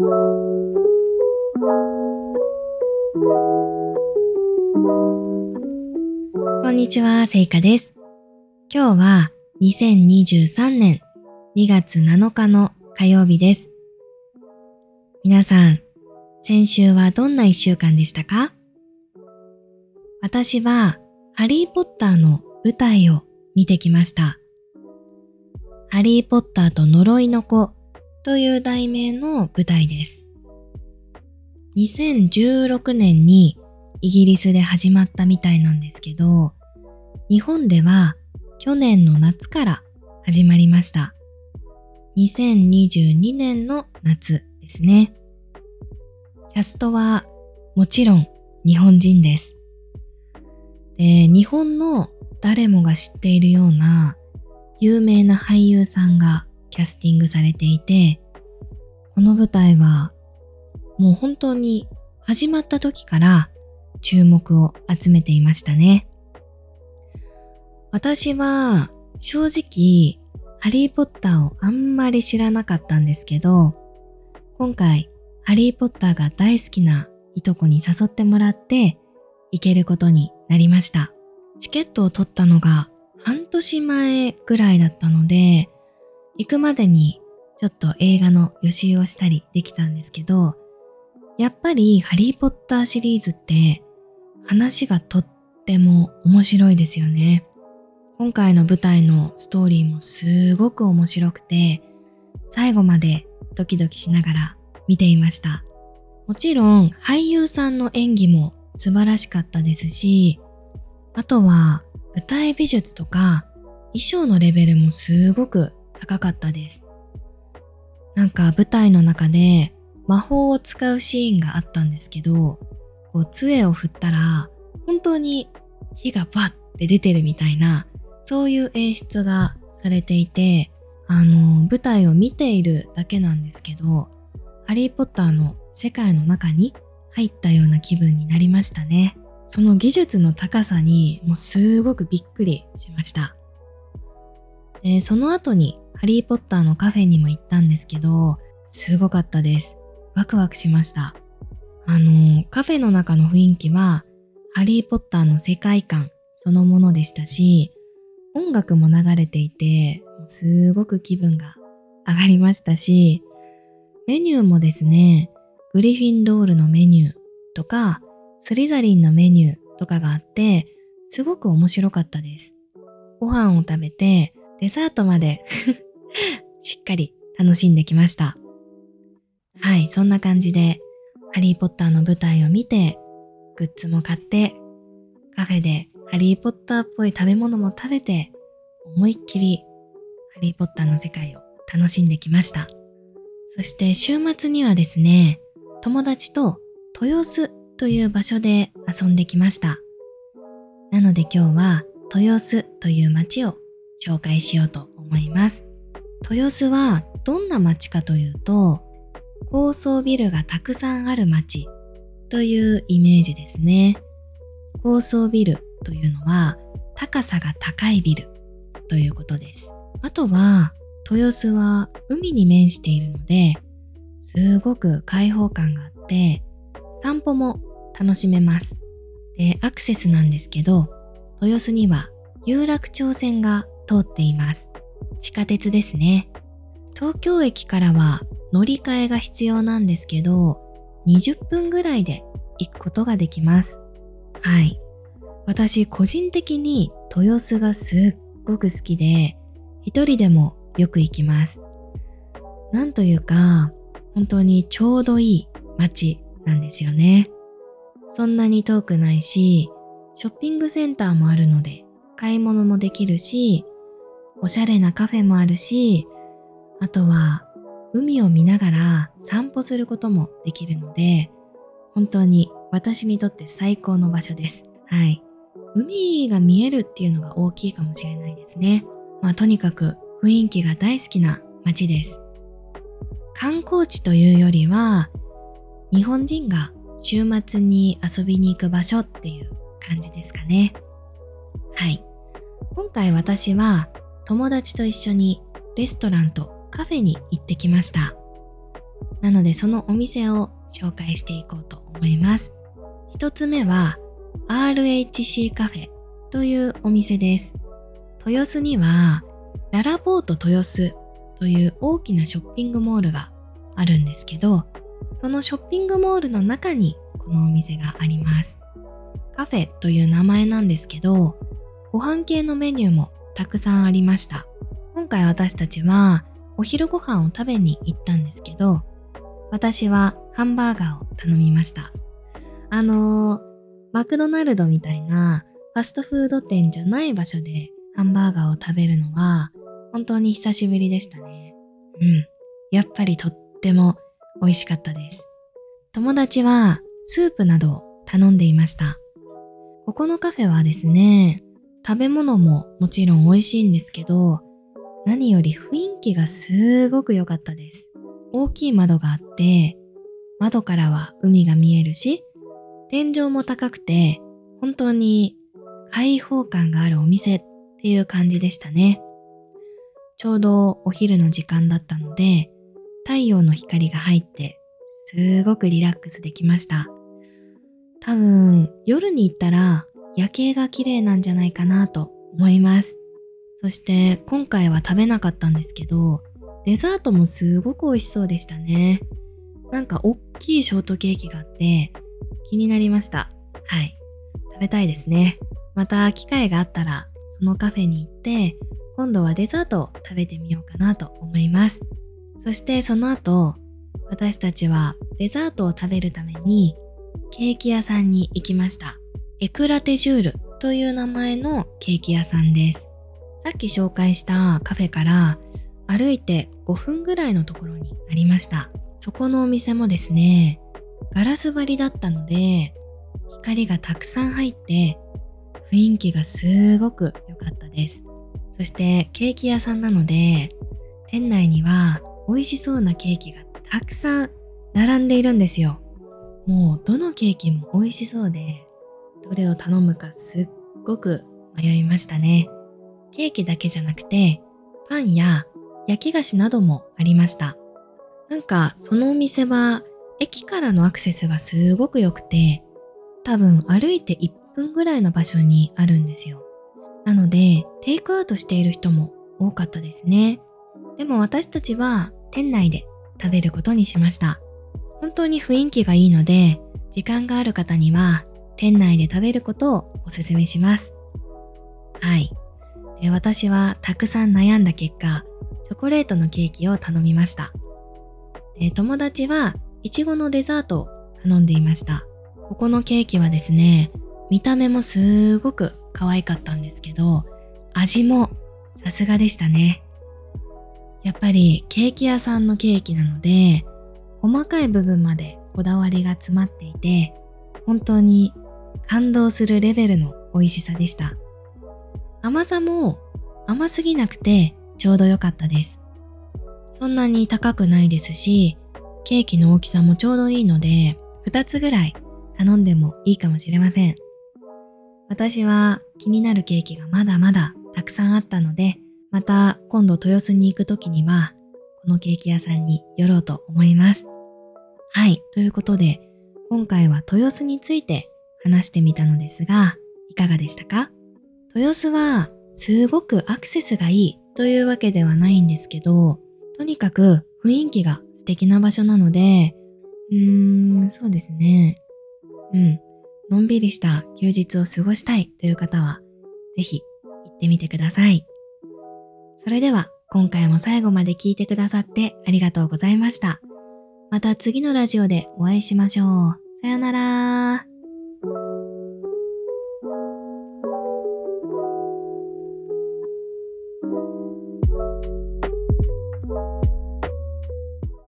こんにちは、せいかです。今日は2023年2月7日の火曜日です。皆さん、先週はどんな一週間でしたか？私はハリーポッターの舞台を見てきました。ハリーポッターと呪いの子という題名の舞台です。2016年にイギリスで始まったみたいなんですけど、日本では去年の夏から始まりました。2022年の夏ですね。キャストはもちろん日本人です。で、日本の誰もが知っているような有名な俳優さんがキャスティングされていて、この舞台はもう本当に始まった時から注目を集めていましたね。私は正直ハリーポッターをあんまり知らなかったんですけど、今回ハリーポッターが大好きないとこに誘ってもらって行けることになりました。チケットを取ったのが半年前ぐらいだったので、行くまでにちょっと映画の予習をしたりできたんですけど、やっぱりハリーポッターシリーズって話がとっても面白いですよね。今回の舞台のストーリーもすごく面白くて、最後までドキドキしながら見ていました。もちろん俳優さんの演技も素晴らしかったですし、あとは舞台美術とか衣装のレベルもすごく高かったです。なんか舞台の中で魔法を使うシーンがあったんですけど、こう杖を振ったら本当に火がバッて出てるみたいなそういう演出がされていて、あの、舞台を見ているだけなんですけど、ハリーポッターの世界の中に入ったような気分になりましたね。その技術の高さにもうすごくびっくりしました。で、その後にハリーポッターのカフェにも行ったんですけど、すごかったです。ワクワクしました。あの、カフェの中の雰囲気は、ハリーポッターの世界観そのものでしたし、音楽も流れていて、すごく気分が上がりましたし、メニューもですね、グリフィンドールのメニューとか、スリザリンのメニューとかがあって、すごく面白かったです。ご飯を食べて、デザートまで しっかり楽しんできました。はい、そんな感じで、ハリーポッターの舞台を見て、グッズも買って、カフェでハリーポッターっぽい食べ物も食べて、思いっきりハリーポッターの世界を楽しんできました。そして週末にはですね、友達と豊洲という場所で遊んできました。なので今日は豊洲という街を紹介しようと思います。豊洲はどんな街かというと、高層ビルがたくさんある街というイメージですね。高層ビルというのは高さが高いビルということです。あとは豊洲は海に面しているのですごく開放感があって散歩も楽しめます。で、アクセスなんですけど豊洲には有楽町線が通っています。地下鉄ですね。東京駅からは乗り換えが必要なんですけど20分ぐらいで行くことができます。はい。私個人的に豊洲がすっごく好きで一人でもよく行きますなんというか本当にちょうどいい街なんですよねそんなに遠くないしショッピングセンターもあるので買い物もできるしおしゃれなカフェもあるしあとは海を見ながら散歩することもできるので本当に私にとって最高の場所です。はい。海が見えるっていうのが大きいかもしれないですね。まあとにかく雰囲気が大好きな街です。観光地というよりは日本人が週末に遊びに行く場所っていう感じですかね。はい。今回私は友達と一緒にレストランとカフェに行ってきました。なのでそのお店を紹介していこうと思います。一つ目は RHC カフェというお店です。豊洲にはララポート豊洲という大きなショッピングモールがあるんですけど、そのショッピングモールの中にこのお店があります。カフェという名前なんですけど、ご飯系のメニューもたくさんありました。今回私たちはお昼ご飯を食べに行ったんですけど、私はハンバーガーを頼みました。あのー、マクドナルドみたいなファストフード店じゃない場所でハンバーガーを食べるのは本当に久しぶりでしたね。うん。やっぱりとっても美味しかったです。友達はスープなどを頼んでいました。ここのカフェはですね、食べ物ももちろん美味しいんですけど、何より雰囲気がすごく良かったです。大きい窓があって、窓からは海が見えるし、天井も高くて、本当に開放感があるお店っていう感じでしたね。ちょうどお昼の時間だったので、太陽の光が入って、すごくリラックスできました。多分、夜に行ったら夜景が綺麗なんじゃないかなと思います。そして今回は食べなかったんですけど、デザートもすごく美味しそうでしたね。なんか大きいショートケーキがあって気になりました。はい。食べたいですね。また機会があったらそのカフェに行って今度はデザートを食べてみようかなと思います。そしてその後私たちはデザートを食べるためにケーキ屋さんに行きました。エクラテジュールという名前のケーキ屋さんです。さっき紹介したカフェから歩いて5分ぐらいのところにありました。そこのお店もですね、ガラス張りだったので、光がたくさん入って雰囲気がすごく良かったです。そしてケーキ屋さんなので、店内には美味しそうなケーキがたくさん並んでいるんですよ。もうどのケーキも美味しそうで、どれを頼むかすっごく迷いましたね。ケーキだけじゃなくて、パンや焼き菓子などもありました。なんかそのお店は駅からのアクセスがすごく良くて、多分歩いて1分ぐらいの場所にあるんですよ。なので、テイクアウトしている人も多かったですね。でも私たちは店内で食べることにしました。本当に雰囲気がいいので、時間がある方には店内で食べることをお勧めします。はい。で私はたくさん悩んだ結果、チョコレートのケーキを頼みました。で友達はいちごのデザートを頼んでいました。ここのケーキはですね、見た目もすごく可愛かったんですけど、味もさすがでしたね。やっぱりケーキ屋さんのケーキなので、細かい部分までこだわりが詰まっていて、本当に感動するレベルの美味しさでした。甘さも甘すぎなくてちょうど良かったです。そんなに高くないですし、ケーキの大きさもちょうどいいので、2つぐらい頼んでもいいかもしれません。私は気になるケーキがまだまだたくさんあったので、また今度豊洲に行く時には、このケーキ屋さんに寄ろうと思います。はい、ということで、今回は豊洲について話してみたのですが、いかがでしたか？豊洲はすごくアクセスがいいというわけではないんですけど、とにかく雰囲気が素敵な場所なので、うーん、そうですね。うん。のんびりした休日を過ごしたいという方は、ぜひ行ってみてください。それでは、今回も最後まで聞いてくださってありがとうございました。また次のラジオでお会いしましょう。さよなら